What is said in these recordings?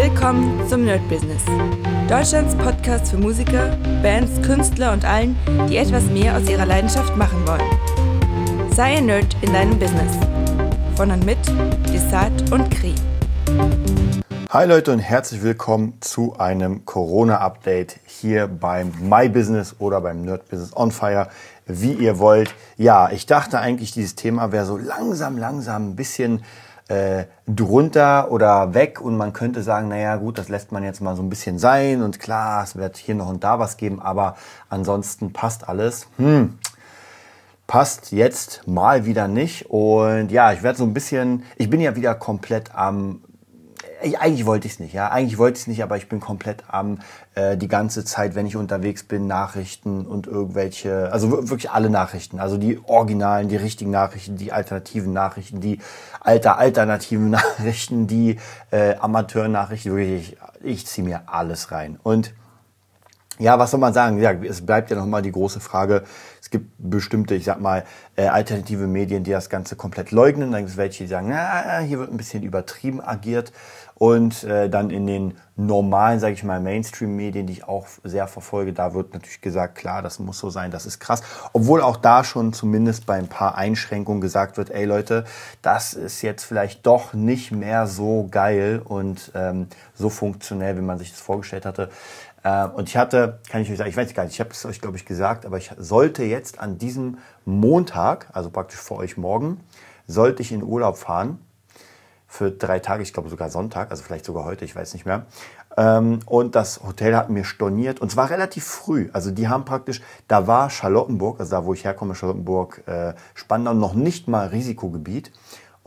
Willkommen zum Nerd Business. Deutschlands Podcast für Musiker, Bands, Künstler und allen, die etwas mehr aus ihrer Leidenschaft machen wollen. Sei ein Nerd in deinem Business. Von und mit Desart und Kri. Hi Leute und herzlich willkommen zu einem Corona-Update hier beim My Business oder beim Nerd Business on Fire, wie ihr wollt. Ja, ich dachte eigentlich, dieses Thema wäre so langsam, langsam ein bisschen äh, drunter oder weg und man könnte sagen, naja gut, das lässt man jetzt mal so ein bisschen sein und klar, es wird hier noch und da was geben, aber ansonsten passt alles. Hm, passt jetzt mal wieder nicht und ja, ich werde so ein bisschen, ich bin ja wieder komplett am eigentlich wollte ich es nicht, ja. Eigentlich wollte ich es nicht, aber ich bin komplett am äh, die ganze Zeit, wenn ich unterwegs bin, Nachrichten und irgendwelche, also wirklich alle Nachrichten, also die originalen, die richtigen Nachrichten, die alternativen Nachrichten, die alter alternativen Nachrichten, die äh, Amateurnachrichten, wirklich, ich, ich ziehe mir alles rein. Und ja, was soll man sagen? Ja, es bleibt ja nochmal die große Frage. Es gibt bestimmte, ich sag mal, äh, alternative Medien, die das Ganze komplett leugnen. Dann gibt es welche, die sagen, na, hier wird ein bisschen übertrieben agiert. Und äh, dann in den normalen, sage ich mal, Mainstream-Medien, die ich auch sehr verfolge, da wird natürlich gesagt, klar, das muss so sein, das ist krass. Obwohl auch da schon zumindest bei ein paar Einschränkungen gesagt wird, ey Leute, das ist jetzt vielleicht doch nicht mehr so geil und ähm, so funktionell, wie man sich das vorgestellt hatte. Äh, und ich hatte, kann ich euch sagen, ich weiß gar nicht, ich habe es euch, glaube ich, gesagt, aber ich sollte jetzt an diesem Montag, also praktisch vor euch morgen, sollte ich in Urlaub fahren für drei Tage, ich glaube sogar Sonntag, also vielleicht sogar heute, ich weiß nicht mehr. Ähm, und das Hotel hat mir storniert und zwar relativ früh. Also die haben praktisch, da war Charlottenburg, also da wo ich herkomme, Charlottenburg, äh, Spandau, noch nicht mal Risikogebiet.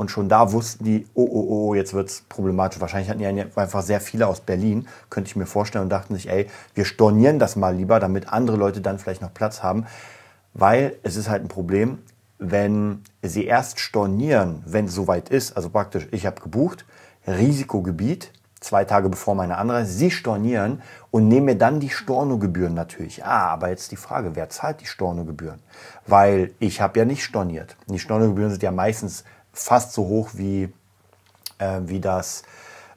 Und schon da wussten die, oh, oh, oh, jetzt wird's problematisch. Wahrscheinlich hatten die einfach sehr viele aus Berlin, könnte ich mir vorstellen, und dachten sich, ey, wir stornieren das mal lieber, damit andere Leute dann vielleicht noch Platz haben. Weil es ist halt ein Problem, wenn Sie erst stornieren, wenn es soweit ist, also praktisch, ich habe gebucht, Risikogebiet, zwei Tage bevor meine Anreise, Sie stornieren und nehmen mir dann die Stornogebühren natürlich. Ah, aber jetzt die Frage, wer zahlt die Stornogebühren? Weil ich habe ja nicht storniert. Die Stornogebühren sind ja meistens fast so hoch wie, äh, wie das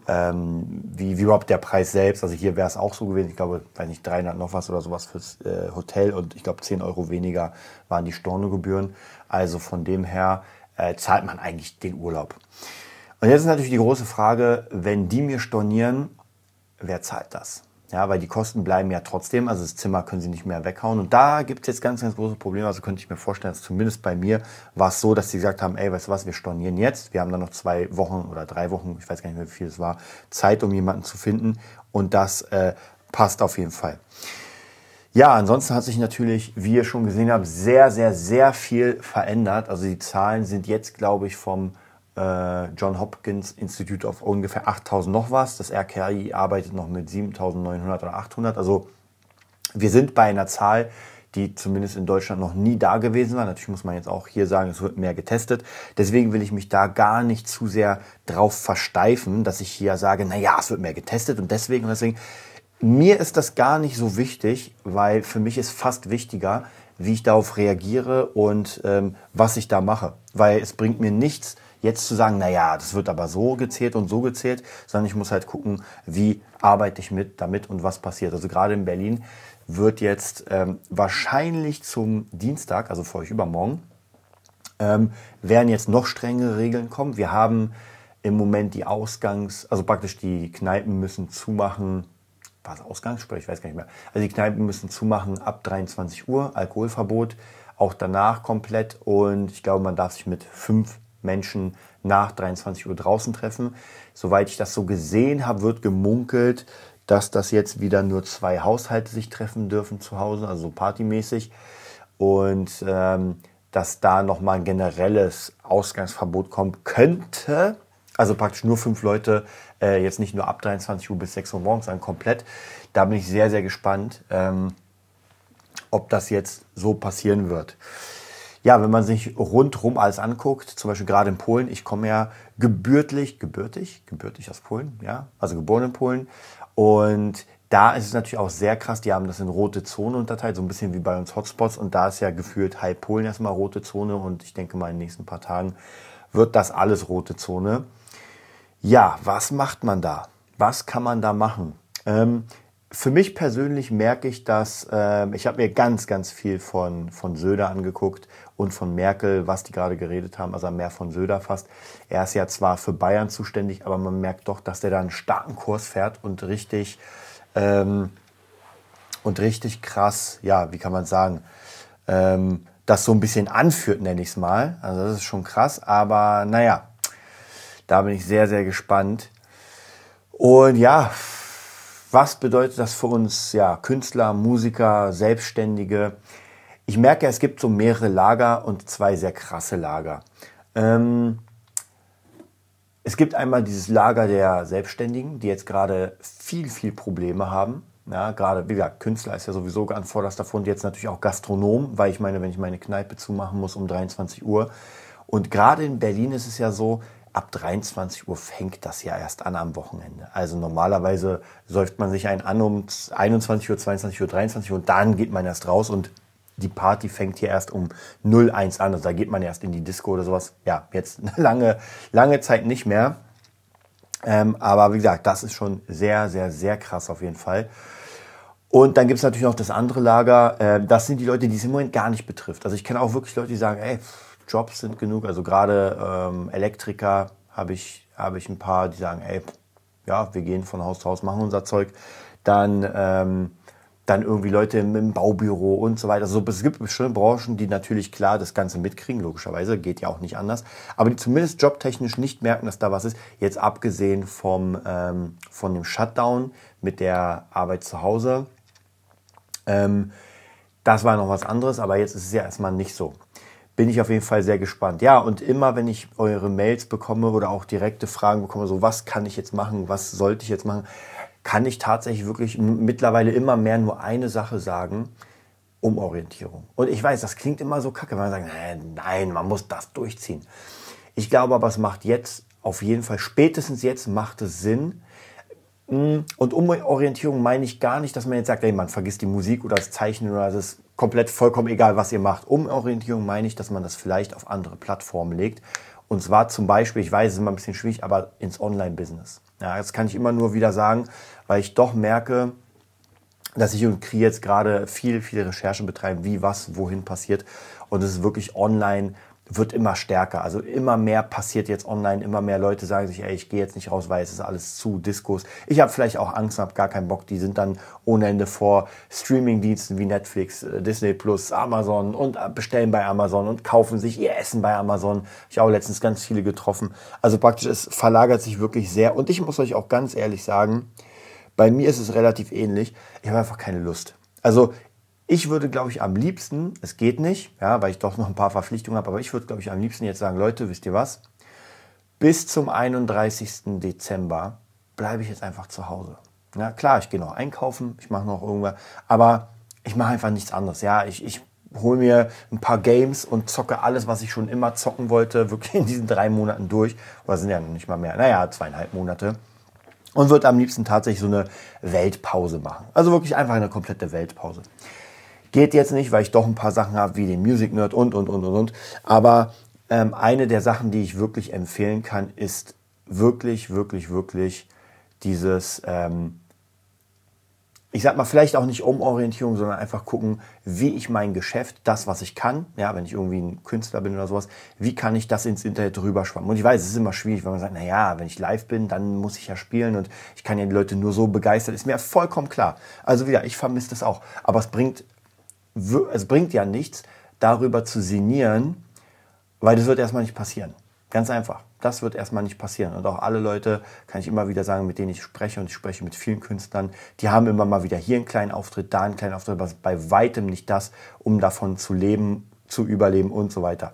ähm, wie, wie überhaupt der Preis selbst. Also hier wäre es auch so gewesen, ich glaube, weiß nicht, 300 noch was oder sowas fürs äh, Hotel und ich glaube 10 Euro weniger waren die Stornogebühren. Also von dem her äh, zahlt man eigentlich den Urlaub. Und jetzt ist natürlich die große Frage, wenn die mir stornieren, wer zahlt das? Ja, weil die Kosten bleiben ja trotzdem, also das Zimmer können sie nicht mehr weghauen. Und da gibt es jetzt ganz, ganz große Probleme. Also könnte ich mir vorstellen, dass zumindest bei mir war es so, dass sie gesagt haben, ey, weißt du was, wir stornieren jetzt. Wir haben dann noch zwei Wochen oder drei Wochen, ich weiß gar nicht mehr, wie viel es war, Zeit, um jemanden zu finden. Und das äh, passt auf jeden Fall. Ja, ansonsten hat sich natürlich, wie ihr schon gesehen habt, sehr, sehr, sehr viel verändert. Also die Zahlen sind jetzt, glaube ich, vom äh, John Hopkins Institute auf ungefähr 8000 noch was. Das RKI arbeitet noch mit 7900 oder 800. Also wir sind bei einer Zahl, die zumindest in Deutschland noch nie da gewesen war. Natürlich muss man jetzt auch hier sagen, es wird mehr getestet. Deswegen will ich mich da gar nicht zu sehr drauf versteifen, dass ich hier sage, na ja, es wird mehr getestet und deswegen und deswegen. Mir ist das gar nicht so wichtig, weil für mich ist fast wichtiger, wie ich darauf reagiere und ähm, was ich da mache. Weil es bringt mir nichts, jetzt zu sagen, na ja, das wird aber so gezählt und so gezählt, sondern ich muss halt gucken, wie arbeite ich mit damit und was passiert. Also gerade in Berlin wird jetzt ähm, wahrscheinlich zum Dienstag, also vor euch übermorgen, ähm, werden jetzt noch strengere Regeln kommen. Wir haben im Moment die Ausgangs-, also praktisch die Kneipen müssen zumachen. War es Ausgangssperre? Ich weiß gar nicht mehr. Also die Kneipen müssen zumachen ab 23 Uhr, Alkoholverbot, auch danach komplett. Und ich glaube, man darf sich mit fünf Menschen nach 23 Uhr draußen treffen. Soweit ich das so gesehen habe, wird gemunkelt, dass das jetzt wieder nur zwei Haushalte sich treffen dürfen zu Hause, also partymäßig. Und ähm, dass da nochmal ein generelles Ausgangsverbot kommen könnte. Also praktisch nur fünf Leute, äh, jetzt nicht nur ab 23 Uhr bis 6 Uhr morgens, sondern komplett. Da bin ich sehr, sehr gespannt, ähm, ob das jetzt so passieren wird ja, wenn man sich rundherum alles anguckt, zum Beispiel gerade in Polen, ich komme ja gebürtig, gebürtig, gebürtig aus Polen, ja, also geboren in Polen. Und da ist es natürlich auch sehr krass, die haben das in rote Zone unterteilt, so ein bisschen wie bei uns Hotspots. Und da ist ja gefühlt halb Polen erstmal rote Zone und ich denke mal in den nächsten paar Tagen wird das alles rote Zone. Ja, was macht man da? was kann man da machen? Ähm, für mich persönlich merke ich, dass äh, ich habe mir ganz, ganz viel von, von Söder angeguckt und von Merkel, was die gerade geredet haben, also mehr von Söder fast. Er ist ja zwar für Bayern zuständig, aber man merkt doch, dass der da einen starken Kurs fährt und richtig ähm, und richtig krass, ja, wie kann man sagen, ähm, das so ein bisschen anführt, nenne ich es mal. Also das ist schon krass, aber naja, da bin ich sehr, sehr gespannt. Und ja, was bedeutet das für uns, ja, Künstler, Musiker, Selbstständige? Ich merke, es gibt so mehrere Lager und zwei sehr krasse Lager. Ähm, es gibt einmal dieses Lager der Selbstständigen, die jetzt gerade viel, viel Probleme haben. Ja, gerade, wie gesagt, Künstler ist ja sowieso ganz vorderster Front, jetzt natürlich auch Gastronom, weil ich meine, wenn ich meine Kneipe zumachen muss um 23 Uhr. Und gerade in Berlin ist es ja so, ab 23 Uhr fängt das ja erst an am Wochenende. Also normalerweise säuft man sich ein an um 21 Uhr, 22 Uhr, 23 Uhr und dann geht man erst raus und die Party fängt hier erst um 01 an. Also da geht man erst in die Disco oder sowas. Ja, jetzt eine lange, lange Zeit nicht mehr. Ähm, aber wie gesagt, das ist schon sehr, sehr, sehr krass auf jeden Fall. Und dann gibt es natürlich noch das andere Lager. Äh, das sind die Leute, die es im Moment gar nicht betrifft. Also ich kenne auch wirklich Leute, die sagen, ey, Jobs sind genug. Also gerade ähm, Elektriker habe ich, hab ich ein paar, die sagen, ey, ja, wir gehen von Haus zu Haus, machen unser Zeug. Dann, ähm, dann irgendwie Leute im, im, Baubüro und so weiter. Also es gibt bestimmte Branchen, die natürlich klar das Ganze mitkriegen, logischerweise, geht ja auch nicht anders. Aber die zumindest jobtechnisch nicht merken, dass da was ist. Jetzt abgesehen vom, ähm, von dem Shutdown mit der Arbeit zu Hause. Ähm, das war noch was anderes, aber jetzt ist es ja erstmal nicht so bin ich auf jeden Fall sehr gespannt. Ja, und immer wenn ich eure Mails bekomme oder auch direkte Fragen bekomme, so was kann ich jetzt machen, was sollte ich jetzt machen, kann ich tatsächlich wirklich mittlerweile immer mehr nur eine Sache sagen, Umorientierung. Und ich weiß, das klingt immer so kacke, wenn man sagt, nein, nein, man muss das durchziehen. Ich glaube aber, es macht jetzt auf jeden Fall, spätestens jetzt macht es Sinn, hm, und Umorientierung meine ich gar nicht, dass man jetzt sagt, ey, man vergisst die Musik oder das Zeichnen oder das ist komplett vollkommen egal, was ihr macht. Umorientierung meine ich, dass man das vielleicht auf andere Plattformen legt. Und zwar zum Beispiel, ich weiß, es ist immer ein bisschen schwierig, aber ins Online-Business. Ja, das kann ich immer nur wieder sagen, weil ich doch merke, dass ich und Kri jetzt gerade viel, viel Recherche betreiben, wie was, wohin passiert. Und es ist wirklich online wird immer stärker. Also immer mehr passiert jetzt online, immer mehr Leute sagen sich, ey, ich gehe jetzt nicht raus, weil es ist alles zu Diskos. Ich habe vielleicht auch Angst und habe gar keinen Bock. Die sind dann ohne Ende vor Streamingdiensten wie Netflix, äh, Disney Plus, Amazon und äh, bestellen bei Amazon und kaufen sich ihr Essen bei Amazon. Ich habe letztens ganz viele getroffen. Also praktisch, es verlagert sich wirklich sehr. Und ich muss euch auch ganz ehrlich sagen, bei mir ist es relativ ähnlich. Ich habe einfach keine Lust. Also ich würde, glaube ich, am liebsten, es geht nicht, ja, weil ich doch noch ein paar Verpflichtungen habe, aber ich würde, glaube ich, am liebsten jetzt sagen, Leute, wisst ihr was? Bis zum 31. Dezember bleibe ich jetzt einfach zu Hause. Ja, klar, ich gehe noch einkaufen, ich mache noch irgendwas, aber ich mache einfach nichts anderes. Ja, ich, ich hole mir ein paar Games und zocke alles, was ich schon immer zocken wollte, wirklich in diesen drei Monaten durch. Oder sind ja noch nicht mal mehr, naja, zweieinhalb Monate. Und würde am liebsten tatsächlich so eine Weltpause machen. Also wirklich einfach eine komplette Weltpause. Geht jetzt nicht, weil ich doch ein paar Sachen habe, wie den Music Nerd und, und, und, und, und. Aber ähm, eine der Sachen, die ich wirklich empfehlen kann, ist wirklich, wirklich, wirklich dieses, ähm, ich sag mal, vielleicht auch nicht Umorientierung, sondern einfach gucken, wie ich mein Geschäft, das, was ich kann, ja, wenn ich irgendwie ein Künstler bin oder sowas, wie kann ich das ins Internet rüberschwammen? Und ich weiß, es ist immer schwierig, wenn man sagt, na ja, wenn ich live bin, dann muss ich ja spielen und ich kann ja die Leute nur so begeistern, ist mir vollkommen klar. Also wieder, ich vermisse das auch. Aber es bringt es bringt ja nichts, darüber zu sinnieren, weil das wird erstmal nicht passieren. Ganz einfach. Das wird erstmal nicht passieren. Und auch alle Leute, kann ich immer wieder sagen, mit denen ich spreche, und ich spreche mit vielen Künstlern, die haben immer mal wieder hier einen kleinen Auftritt, da einen kleinen Auftritt, aber bei weitem nicht das, um davon zu leben, zu überleben und so weiter.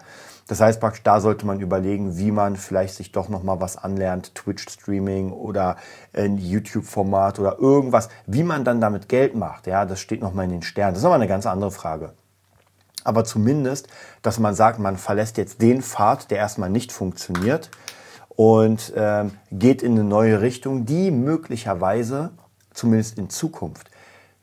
Das heißt praktisch, da sollte man überlegen, wie man vielleicht sich doch noch mal was anlernt, Twitch-Streaming oder ein YouTube-Format oder irgendwas, wie man dann damit Geld macht. Ja, das steht noch mal in den Sternen. Das ist aber eine ganz andere Frage. Aber zumindest, dass man sagt, man verlässt jetzt den Pfad, der erstmal nicht funktioniert und ähm, geht in eine neue Richtung, die möglicherweise, zumindest in Zukunft,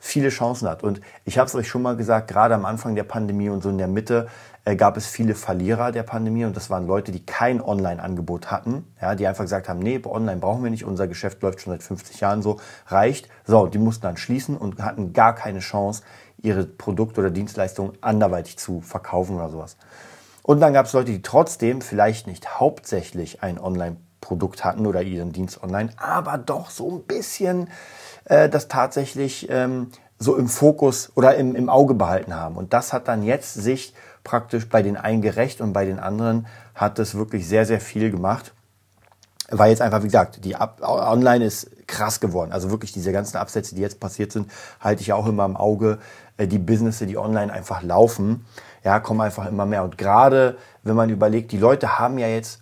viele Chancen hat. Und ich habe es euch schon mal gesagt, gerade am Anfang der Pandemie und so in der Mitte äh, gab es viele Verlierer der Pandemie und das waren Leute, die kein Online-Angebot hatten, ja, die einfach gesagt haben, nee, online brauchen wir nicht, unser Geschäft läuft schon seit 50 Jahren so, reicht. So, die mussten dann schließen und hatten gar keine Chance, ihre Produkte oder Dienstleistungen anderweitig zu verkaufen oder sowas. Und dann gab es Leute, die trotzdem vielleicht nicht hauptsächlich ein Online-Produkt hatten oder ihren Dienst online, aber doch so ein bisschen äh, das tatsächlich ähm, so im Fokus oder im, im Auge behalten haben. Und das hat dann jetzt sich praktisch bei den einen gerecht und bei den anderen hat es wirklich sehr, sehr viel gemacht. Weil jetzt einfach, wie gesagt, die Ab Online ist krass geworden. Also wirklich diese ganzen Absätze, die jetzt passiert sind, halte ich auch immer im Auge. Äh, die Businesses, die online einfach laufen, ja, kommen einfach immer mehr. Und gerade wenn man überlegt, die Leute haben ja jetzt,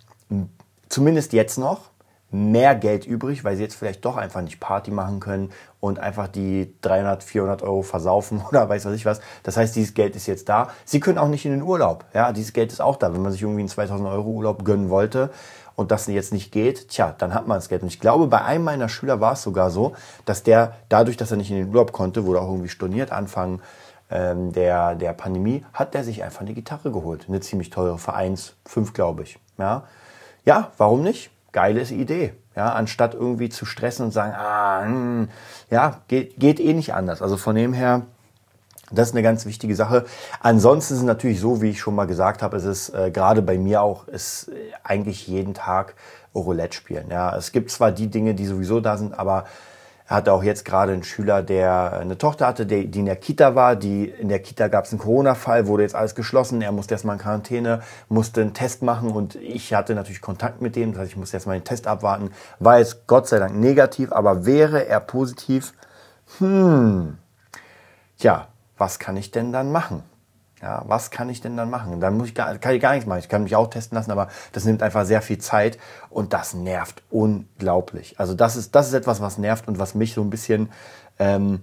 zumindest jetzt noch, mehr Geld übrig, weil sie jetzt vielleicht doch einfach nicht Party machen können und einfach die 300, 400 Euro versaufen oder weiß was ich was. Das heißt, dieses Geld ist jetzt da. Sie können auch nicht in den Urlaub. Ja, dieses Geld ist auch da. Wenn man sich irgendwie einen 2000 Euro Urlaub gönnen wollte und das jetzt nicht geht, tja, dann hat man das Geld. Und ich glaube, bei einem meiner Schüler war es sogar so, dass der dadurch, dass er nicht in den Urlaub konnte, wurde auch irgendwie storniert Anfang ähm, der, der Pandemie, hat der sich einfach eine Gitarre geholt. Eine ziemlich teure, Vereins 5, glaube ich. Ja. Ja, warum nicht? geile Idee. Ja, anstatt irgendwie zu stressen und sagen, ah, mh, hm, ja, geht, geht eh nicht anders. Also von dem her, das ist eine ganz wichtige Sache. Ansonsten ist es natürlich so, wie ich schon mal gesagt habe, es ist äh, gerade bei mir auch, ist äh, eigentlich jeden Tag Roulette spielen. Ja, es gibt zwar die Dinge, die sowieso da sind, aber er hatte auch jetzt gerade einen Schüler, der eine Tochter hatte, die, in der Kita war. Die, in der Kita gab es einen Corona-Fall, wurde jetzt alles geschlossen. Er musste erstmal in Quarantäne, musste einen Test machen und ich hatte natürlich Kontakt mit dem. Das heißt, ich musste erstmal den Test abwarten. War jetzt Gott sei Dank negativ, aber wäre er positiv, hm, ja, was kann ich denn dann machen? Ja, was kann ich denn dann machen? Dann muss ich gar, kann ich gar nichts machen. Ich kann mich auch testen lassen, aber das nimmt einfach sehr viel Zeit und das nervt unglaublich. Also das ist, das ist etwas, was nervt und was mich so ein bisschen ähm,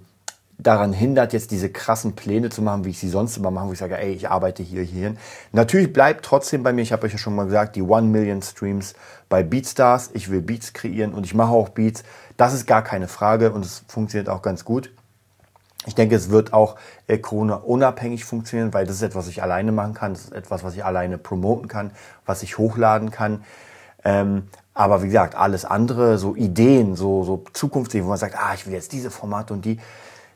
daran hindert, jetzt diese krassen Pläne zu machen, wie ich sie sonst immer mache, wo ich sage, ey, ich arbeite hier, hierhin. Natürlich bleibt trotzdem bei mir, ich habe euch ja schon mal gesagt, die One Million Streams bei Beatstars. Ich will Beats kreieren und ich mache auch Beats. Das ist gar keine Frage und es funktioniert auch ganz gut. Ich denke, es wird auch äh, Corona-unabhängig funktionieren, weil das ist etwas, was ich alleine machen kann. Das ist etwas, was ich alleine promoten kann, was ich hochladen kann. Ähm, aber wie gesagt, alles andere, so Ideen, so, so Zukunftsideen, wo man sagt, ah, ich will jetzt diese Formate und die,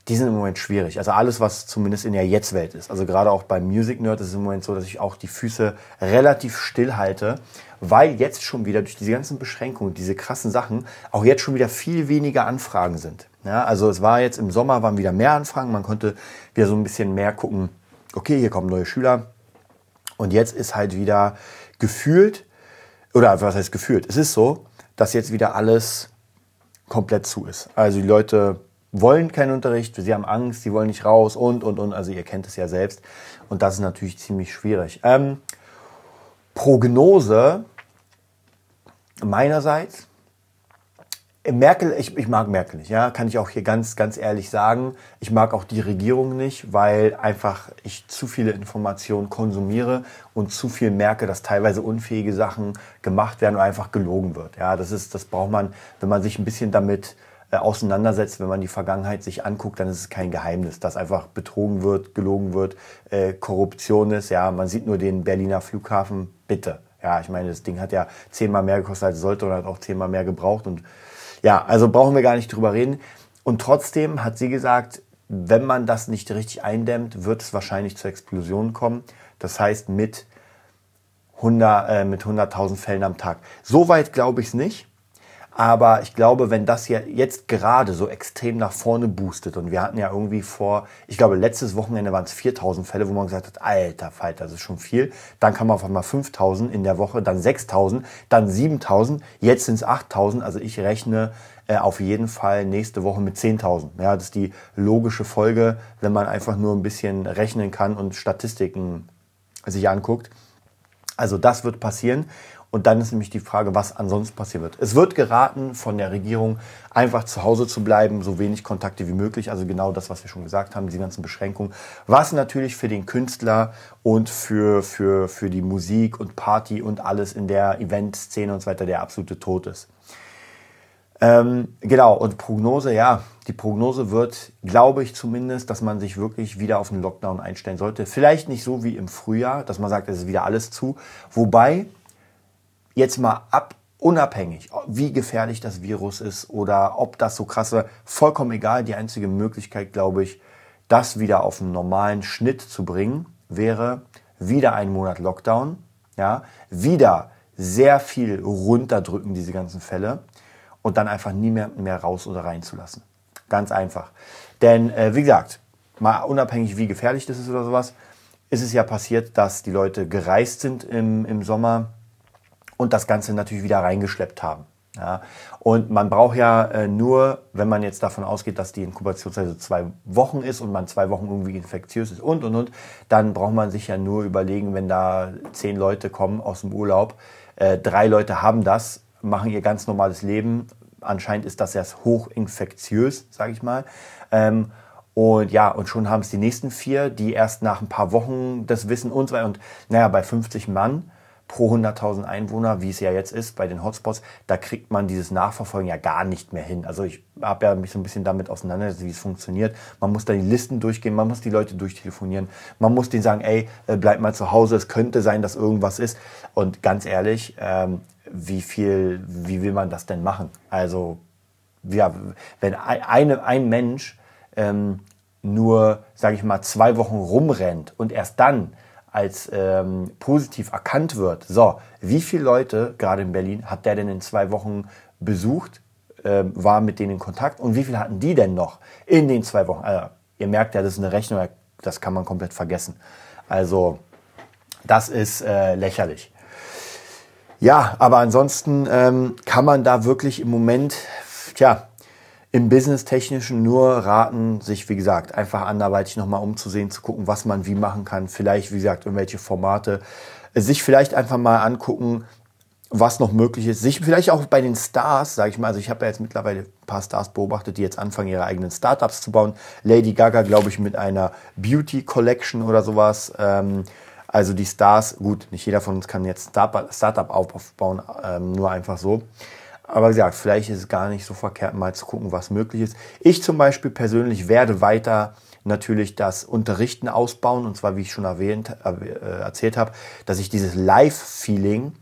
die sind im Moment schwierig. Also alles, was zumindest in der Jetzt-Welt ist. Also gerade auch beim Music Nerd ist es im Moment so, dass ich auch die Füße relativ still halte, weil jetzt schon wieder durch diese ganzen Beschränkungen, diese krassen Sachen, auch jetzt schon wieder viel weniger Anfragen sind. Ja, also es war jetzt im Sommer waren wieder mehr Anfragen, man konnte wieder so ein bisschen mehr gucken, okay, hier kommen neue Schüler. Und jetzt ist halt wieder gefühlt, oder was heißt gefühlt? Es ist so, dass jetzt wieder alles komplett zu ist. Also die Leute wollen keinen Unterricht, sie haben Angst, sie wollen nicht raus und, und, und. Also ihr kennt es ja selbst. Und das ist natürlich ziemlich schwierig. Ähm, Prognose meinerseits. Merkel, ich, ich mag Merkel nicht, ja, kann ich auch hier ganz, ganz ehrlich sagen. Ich mag auch die Regierung nicht, weil einfach ich zu viele Informationen konsumiere und zu viel merke, dass teilweise unfähige Sachen gemacht werden und einfach gelogen wird. Ja, das ist, das braucht man, wenn man sich ein bisschen damit auseinandersetzt, wenn man die Vergangenheit sich anguckt, dann ist es kein Geheimnis, dass einfach betrogen wird, gelogen wird, äh, Korruption ist. Ja, man sieht nur den Berliner Flughafen, bitte. Ja, ich meine, das Ding hat ja zehnmal mehr gekostet, als es sollte und hat auch zehnmal mehr gebraucht. Und ja, also brauchen wir gar nicht drüber reden. Und trotzdem hat sie gesagt, wenn man das nicht richtig eindämmt, wird es wahrscheinlich zur Explosion kommen. Das heißt mit 100, äh, mit 100.000 Fällen am Tag. Soweit glaube ich es nicht. Aber ich glaube, wenn das ja jetzt gerade so extrem nach vorne boostet und wir hatten ja irgendwie vor, ich glaube, letztes Wochenende waren es 4000 Fälle, wo man gesagt hat, alter Falter, das ist schon viel. Dann kam auf einmal 5000 in der Woche, dann 6000, dann 7000, jetzt sind es 8000. Also ich rechne äh, auf jeden Fall nächste Woche mit 10.000. Ja, das ist die logische Folge, wenn man einfach nur ein bisschen rechnen kann und Statistiken sich anguckt. Also das wird passieren. Und dann ist nämlich die Frage, was ansonsten passieren wird. Es wird geraten von der Regierung, einfach zu Hause zu bleiben, so wenig Kontakte wie möglich. Also genau das, was wir schon gesagt haben, die ganzen Beschränkungen. Was natürlich für den Künstler und für, für, für die Musik und Party und alles in der Eventszene und so weiter der absolute Tod ist. Ähm, genau, und Prognose, ja, die Prognose wird, glaube ich zumindest, dass man sich wirklich wieder auf einen Lockdown einstellen sollte. Vielleicht nicht so wie im Frühjahr, dass man sagt, es ist wieder alles zu. Wobei, jetzt mal ab, unabhängig, wie gefährlich das Virus ist oder ob das so krasse, vollkommen egal. Die einzige Möglichkeit, glaube ich, das wieder auf einen normalen Schnitt zu bringen, wäre wieder ein Monat Lockdown, ja, wieder sehr viel runterdrücken, diese ganzen Fälle, und dann einfach nie mehr, mehr raus oder reinzulassen. Ganz einfach. Denn, äh, wie gesagt, mal unabhängig, wie gefährlich das ist oder sowas, ist es ja passiert, dass die Leute gereist sind im, im Sommer und das Ganze natürlich wieder reingeschleppt haben. Ja, und man braucht ja äh, nur, wenn man jetzt davon ausgeht, dass die Inkubationszeit so zwei Wochen ist und man zwei Wochen irgendwie infektiös ist und und und, dann braucht man sich ja nur überlegen, wenn da zehn Leute kommen aus dem Urlaub, äh, drei Leute haben das, machen ihr ganz normales Leben. Anscheinend ist das erst hochinfektiös, sage ich mal. Ähm, und ja, und schon haben es die nächsten vier, die erst nach ein paar Wochen das wissen und so weiter. Und naja, bei 50 Mann pro 100.000 Einwohner, wie es ja jetzt ist bei den Hotspots, da kriegt man dieses Nachverfolgen ja gar nicht mehr hin. Also ich habe ja mich so ein bisschen damit auseinandergesetzt, wie es funktioniert. Man muss da die Listen durchgehen, man muss die Leute durchtelefonieren, man muss denen sagen, ey, äh, bleib mal zu Hause, es könnte sein, dass irgendwas ist. Und ganz ehrlich, ähm, wie viel, wie will man das denn machen? Also ja, wenn eine, ein Mensch ähm, nur, sage ich mal, zwei Wochen rumrennt und erst dann als ähm, positiv erkannt wird, so, wie viele Leute, gerade in Berlin, hat der denn in zwei Wochen besucht, äh, war mit denen in Kontakt und wie viele hatten die denn noch in den zwei Wochen? Also, ihr merkt ja, das ist eine Rechnung, das kann man komplett vergessen. Also, das ist äh, lächerlich. Ja, aber ansonsten ähm, kann man da wirklich im Moment, tja, im Business-Technischen nur raten, sich, wie gesagt, einfach anderweitig nochmal umzusehen, zu gucken, was man wie machen kann. Vielleicht, wie gesagt, irgendwelche Formate. Sich vielleicht einfach mal angucken, was noch möglich ist. Sich vielleicht auch bei den Stars, sage ich mal, also ich habe ja jetzt mittlerweile ein paar Stars beobachtet, die jetzt anfangen, ihre eigenen Startups zu bauen. Lady Gaga, glaube ich, mit einer Beauty Collection oder sowas. Ähm, also die Stars, gut, nicht jeder von uns kann jetzt Startup aufbauen, ähm, nur einfach so. Aber wie gesagt, vielleicht ist es gar nicht so verkehrt, mal zu gucken, was möglich ist. Ich zum Beispiel persönlich werde weiter natürlich das Unterrichten ausbauen. Und zwar, wie ich schon erwähnt, äh, erzählt habe, dass ich dieses Live-Feeling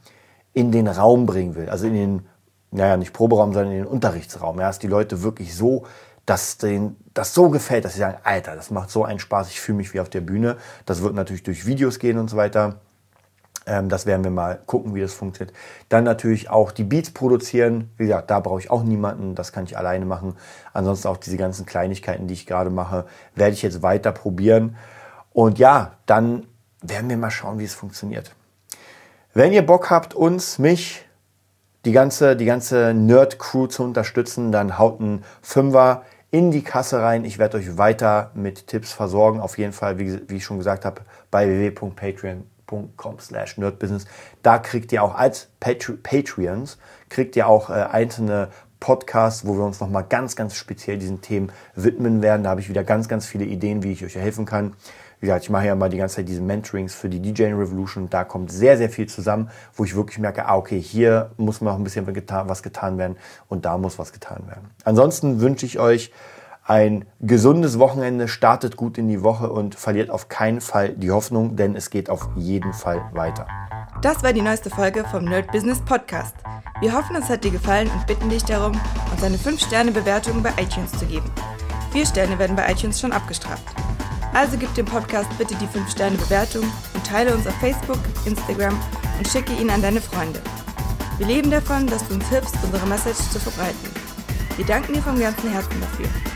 in den Raum bringen will. Also in den, naja, nicht Proberaum, sondern in den Unterrichtsraum. Ja, dass die Leute wirklich so, dass denen das so gefällt, dass sie sagen, Alter, das macht so einen Spaß, ich fühle mich wie auf der Bühne. Das wird natürlich durch Videos gehen und so weiter. Ähm, das werden wir mal gucken, wie das funktioniert. Dann natürlich auch die Beats produzieren. Wie gesagt, da brauche ich auch niemanden. Das kann ich alleine machen. Ansonsten auch diese ganzen Kleinigkeiten, die ich gerade mache, werde ich jetzt weiter probieren. Und ja, dann werden wir mal schauen, wie es funktioniert. Wenn ihr Bock habt, uns, mich, die ganze, die ganze Nerd-Crew zu unterstützen, dann haut einen Fünfer in die Kasse rein. Ich werde euch weiter mit Tipps versorgen. Auf jeden Fall, wie, wie ich schon gesagt habe, bei www.patreon.com patreon.com slash nerdbusiness. Da kriegt ihr auch als Patreons, kriegt ihr auch äh, einzelne Podcasts, wo wir uns nochmal ganz, ganz speziell diesen Themen widmen werden. Da habe ich wieder ganz, ganz viele Ideen, wie ich euch helfen kann. Wie gesagt, ich mache ja mal die ganze Zeit diese Mentorings für die DJ Revolution. Da kommt sehr, sehr viel zusammen, wo ich wirklich merke, ah, okay, hier muss noch ein bisschen was getan werden und da muss was getan werden. Ansonsten wünsche ich euch ein gesundes Wochenende, startet gut in die Woche und verliert auf keinen Fall die Hoffnung, denn es geht auf jeden Fall weiter. Das war die neueste Folge vom Nerd Business Podcast. Wir hoffen, es hat dir gefallen und bitten dich darum, uns eine 5-Sterne-Bewertung bei iTunes zu geben. Vier Sterne werden bei iTunes schon abgestraft. Also gib dem Podcast bitte die 5-Sterne-Bewertung und teile uns auf Facebook, Instagram und schicke ihn an deine Freunde. Wir leben davon, dass du uns hilfst, unsere Message zu verbreiten. Wir danken dir vom ganzen Herzen dafür.